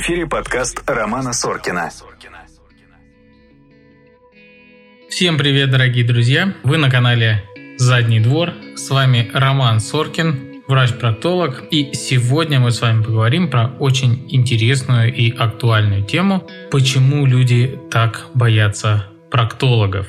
эфире подкаст Романа Соркина. Всем привет, дорогие друзья! Вы на канале «Задний двор». С вами Роман Соркин, врач-проктолог. И сегодня мы с вами поговорим про очень интересную и актуальную тему «Почему люди так боятся проктологов?».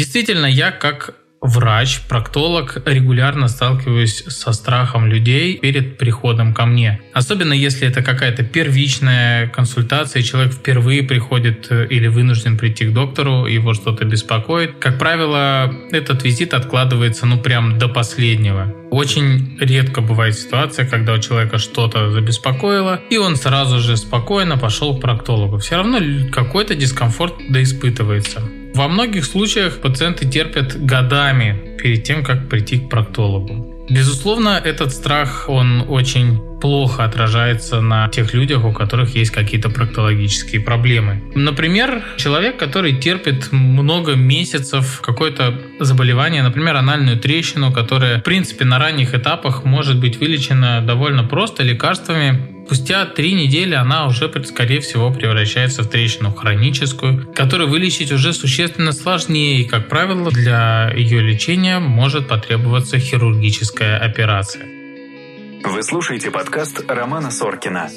Действительно, я как врач, проктолог, регулярно сталкиваюсь со страхом людей перед приходом ко мне. Особенно если это какая-то первичная консультация, человек впервые приходит э, или вынужден прийти к доктору, его что-то беспокоит. Как правило, этот визит откладывается ну прям до последнего. Очень редко бывает ситуация, когда у человека что-то забеспокоило, и он сразу же спокойно пошел к проктологу. Все равно какой-то дискомфорт да испытывается. Во многих случаях пациенты терпят годами перед тем, как прийти к проктологу. Безусловно, этот страх, он очень плохо отражается на тех людях, у которых есть какие-то проктологические проблемы. Например, человек, который терпит много месяцев какое-то заболевание, например, анальную трещину, которая, в принципе, на ранних этапах может быть вылечена довольно просто лекарствами, Спустя три недели она уже, скорее всего, превращается в трещину хроническую, которую вылечить уже существенно сложнее, и, как правило, для ее лечения может потребоваться хирургическая операция. Вы слушаете подкаст Романа Соркина.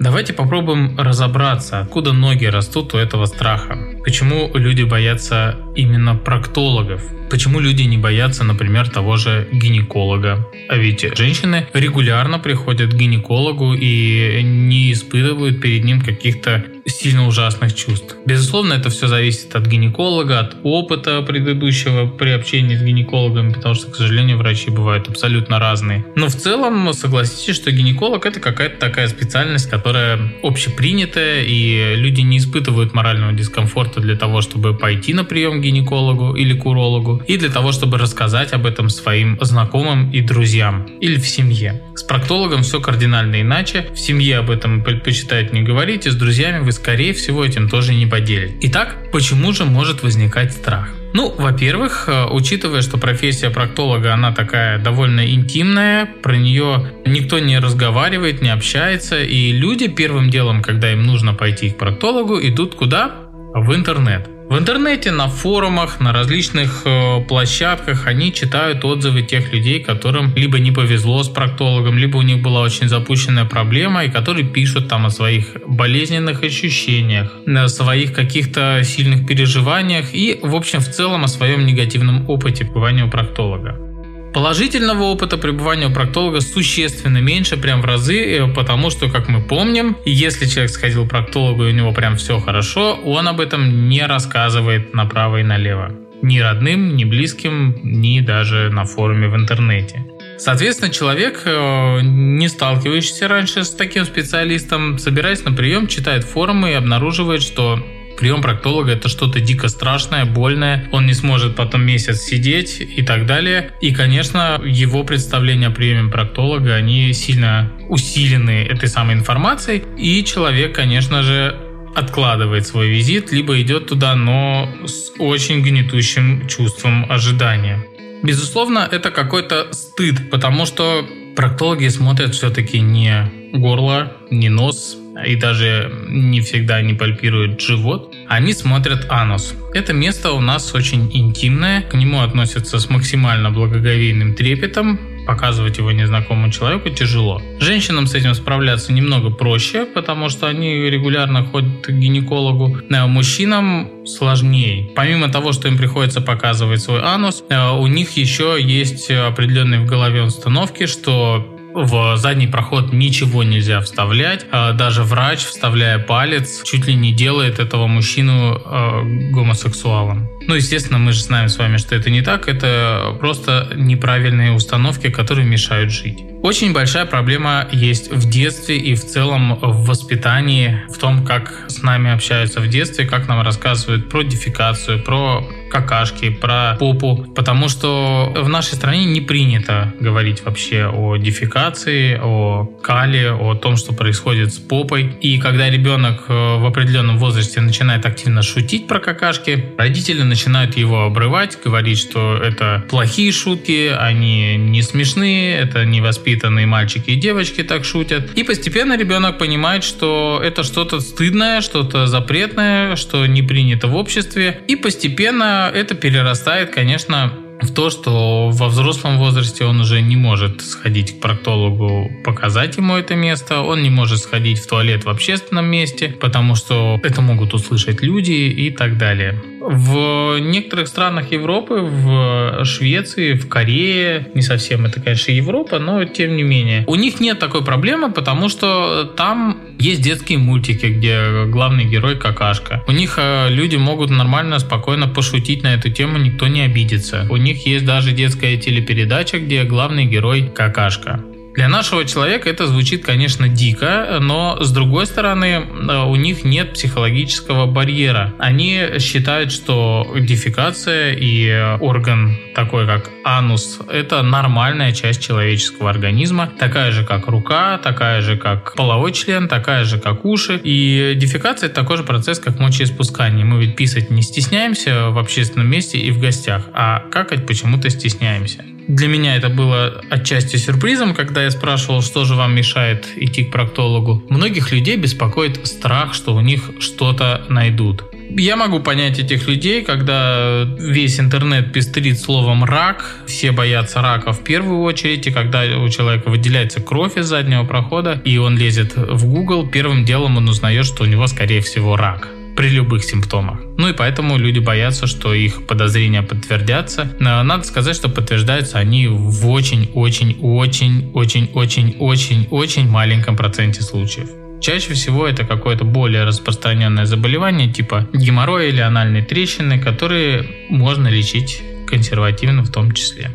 Давайте попробуем разобраться, откуда ноги растут у этого страха. Почему люди боятся именно проктологов? Почему люди не боятся, например, того же гинеколога? А ведь женщины регулярно приходят к гинекологу и не испытывают перед ним каких-то сильно ужасных чувств. Безусловно, это все зависит от гинеколога, от опыта предыдущего при общении с гинекологами, потому что, к сожалению, врачи бывают абсолютно разные. Но в целом, согласитесь, что гинеколог это какая-то такая специальность, которая общепринятая, и люди не испытывают морального дискомфорта для того, чтобы пойти на прием к гинекологу или к урологу, и для того, чтобы рассказать об этом своим знакомым и друзьям, или в семье. С проктологом все кардинально иначе. В семье об этом предпочитают не говорить, и с друзьями вы скорее всего, этим тоже не поделит. Итак, почему же может возникать страх? Ну, во-первых, э, учитывая, что профессия проктолога, она такая довольно интимная, про нее никто не разговаривает, не общается, и люди первым делом, когда им нужно пойти к проктологу, идут куда? В интернет. В интернете, на форумах, на различных э, площадках они читают отзывы тех людей, которым либо не повезло с проктологом, либо у них была очень запущенная проблема, и которые пишут там о своих болезненных ощущениях, о своих каких-то сильных переживаниях и, в общем, в целом о своем негативном опыте бывания у проктолога. Положительного опыта пребывания у проктолога существенно меньше, прям в разы, э, потому что, как мы помним, если человек сходил к проктологу и у него прям все хорошо, он об этом не рассказывает направо и налево. Ни родным, ни близким, ни даже на форуме в интернете. Соответственно, человек, э, не сталкивающийся раньше с таким специалистом, собираясь на прием, читает форумы и обнаруживает, что Прием проктолога это что-то дико страшное, больное. Он не сможет потом месяц сидеть и так далее. И, конечно, его представления о приеме проктолога, они сильно усилены этой самой информацией. И человек, конечно же, откладывает свой визит, либо идет туда, но с очень гнетущим чувством ожидания. Безусловно, это какой-то стыд, потому что проктологи смотрят все-таки не горло, не нос, и даже не всегда они пальпируют живот, они смотрят анус. Это место у нас очень интимное, к нему относятся с максимально благоговейным трепетом, показывать его незнакомому человеку тяжело. Женщинам с этим справляться немного проще, потому что они регулярно ходят к гинекологу. А мужчинам сложнее. Помимо того, что им приходится показывать свой анус, э, у них еще есть определенные в голове установки, что в задний проход ничего нельзя вставлять. А даже врач, вставляя палец, чуть ли не делает этого мужчину э, гомосексуалом. Ну, естественно, мы же знаем с вами, что это не так. Это просто неправильные установки, которые мешают жить. Очень большая проблема есть в детстве и в целом в воспитании, в том, как с нами общаются в детстве, как нам рассказывают про дефикацию, про какашки, про попу, потому что в нашей стране не принято говорить вообще о дефекации, о кале, о том, что происходит с попой. И когда ребенок э, в определенном возрасте начинает активно шутить про какашки, родители начинают его обрывать, говорить, что это плохие шутки, они не смешные, это невоспитанные мальчики и девочки так шутят. И постепенно ребенок понимает, что это что-то стыдное, что-то запретное, что не принято в обществе. И постепенно это перерастает, конечно, в то, что во взрослом возрасте он уже не может сходить к проктологу, показать ему это место, он не может сходить в туалет в общественном месте, потому что это могут услышать люди и так далее. В некоторых странах Европы, в Швеции, в Корее, не совсем это, конечно, Европа, но тем не менее, у них нет такой проблемы, потому что там есть детские мультики, где главный герой какашка. У них э, люди могут нормально, спокойно пошутить на эту тему, никто не обидится. У них есть даже детская телепередача, где главный герой какашка. Для нашего человека это звучит, конечно, дико, но с другой стороны, э, у них нет психологического барьера. Они считают, что дефекация и орган такой, как анус, это нормальная часть человеческого организма, такая же, как рука, такая же, как половой член, такая же, как уши. И дефекация это такой же процесс, как мочеиспускание. Мы ведь писать не стесняемся в общественном месте и в гостях, а какать почему-то стесняемся. Для меня это было отчасти сюрпризом, когда я спрашивал, что же вам мешает идти к проктологу. Многих людей беспокоит страх, что у них что-то найдут. Я могу понять этих людей, когда весь интернет пестрит словом «рак», все боятся рака в первую очередь, и когда у человека выделяется кровь из заднего прохода, и он лезет в Google, первым делом он узнает, что у него, скорее всего, рак при любых симптомах. Ну и поэтому люди боятся, что их подозрения подтвердятся. Но надо сказать, что подтверждаются они в очень-очень-очень-очень-очень-очень маленьком проценте случаев. Чаще всего это какое-то более распространенное заболевание типа геморроя или анальной трещины, которые можно лечить консервативно в том числе.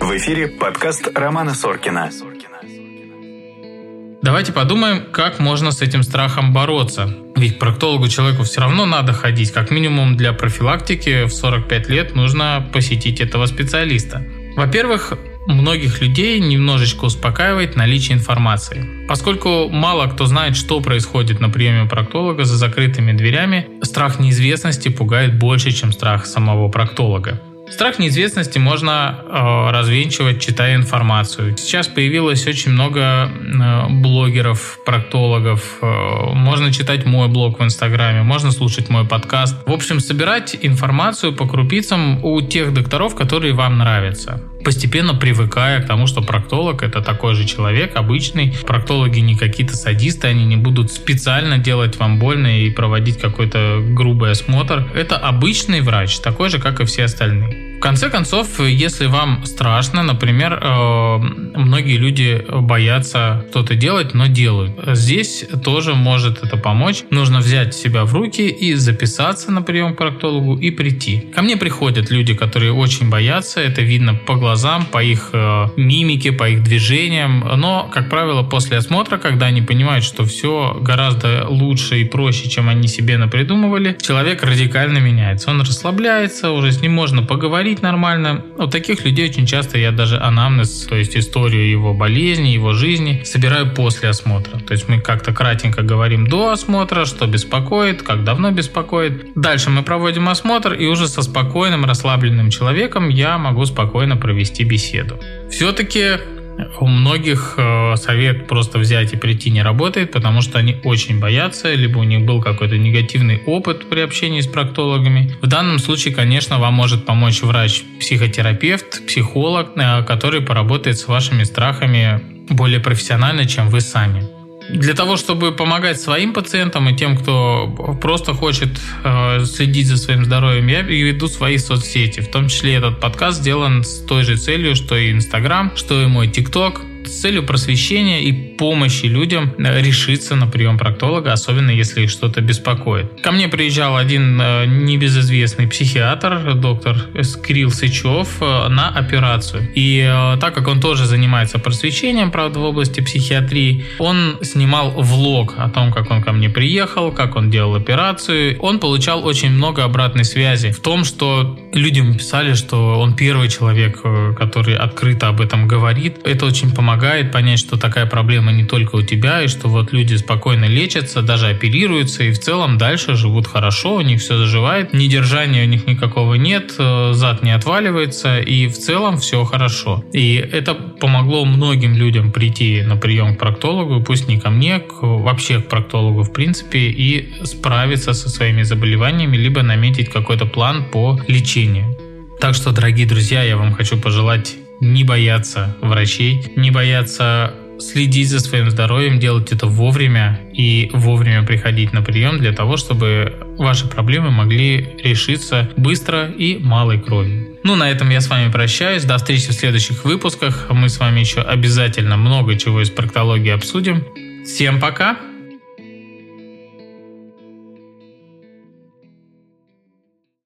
В эфире подкаст Романа Соркина. Давайте подумаем, как можно с этим страхом бороться. Ведь к проктологу человеку все равно надо ходить. Как минимум для профилактики в 45 лет нужно посетить этого специалиста. Во-первых, многих людей немножечко успокаивает наличие информации. Поскольку мало кто знает, что происходит на приеме проктолога за закрытыми дверями, страх неизвестности пугает больше, чем страх самого проктолога. Страх неизвестности можно э, развенчивать, читая информацию. Сейчас появилось очень много э, блогеров, проктологов. Э, можно читать мой блог в Инстаграме, можно слушать мой подкаст. В общем, собирать информацию по крупицам у тех докторов, которые вам нравятся постепенно привыкая к тому, что проктолог это такой же человек, обычный. Проктологи не какие-то садисты, они не будут специально делать вам больно и проводить какой-то грубый осмотр. Это обычный врач, такой же, как и все остальные конце концов, если вам страшно, например, э, многие люди боятся что-то делать, но делают. Здесь тоже может это помочь. Нужно взять себя в руки и записаться на прием к проктологу и прийти. Ко мне приходят люди, которые очень боятся, это видно по глазам, по их э, мимике, по их движениям, но, как правило, после осмотра, когда они понимают, что все гораздо лучше и проще, чем они себе напридумывали, человек радикально меняется. Он расслабляется, уже с ним можно поговорить, говорить нормально. У таких людей очень часто я даже анамнез, то есть историю его болезни, его жизни, собираю после осмотра. То есть мы как-то кратенько говорим до осмотра, что беспокоит, как давно беспокоит. Дальше мы проводим осмотр, и уже со спокойным, расслабленным человеком я могу спокойно провести беседу. Все-таки у многих э, совет просто взять и прийти не работает, потому что они очень боятся, либо у них был какой-то негативный опыт при общении с проктологами. В данном случае, конечно, вам может помочь врач-психотерапевт, психолог, э, который поработает с вашими страхами более профессионально, чем вы сами. Для того, чтобы помогать своим пациентам и тем, кто просто хочет э, следить за своим здоровьем, я веду свои соцсети. В том числе этот подкаст сделан с той же целью, что и Инстаграм, что и мой ТикТок. С целью просвещения и помощи людям решиться на прием проктолога, особенно если их что-то беспокоит. Ко мне приезжал один небезызвестный психиатр, доктор Кирилл Сычев, на операцию. И так как он тоже занимается просвещением, правда, в области психиатрии, он снимал влог о том, как он ко мне приехал, как он делал операцию. Он получал очень много обратной связи в том, что людям писали, что он первый человек, э, который открыто об этом говорит. Это очень помогает понять, что такая проблема не только у тебя, и что вот люди спокойно лечатся, даже оперируются, и в целом дальше живут хорошо, у них все заживает, недержания у них никакого нет, э, зад не отваливается, и в целом все хорошо. И это помогло многим людям прийти на прием к проктологу, пусть не ко мне, к, вообще к проктологу в принципе, и справиться со своими заболеваниями, либо наметить какой-то план по лечению. Так что, дорогие друзья, я вам хочу пожелать не бояться врачей, не бояться следить за своим здоровьем, делать это вовремя и вовремя приходить на прием для того, чтобы ваши проблемы могли решиться быстро и малой кровью. Ну, на этом я с вами прощаюсь. До встречи в следующих выпусках. Мы с вами еще обязательно много чего из проктологии обсудим. Всем пока!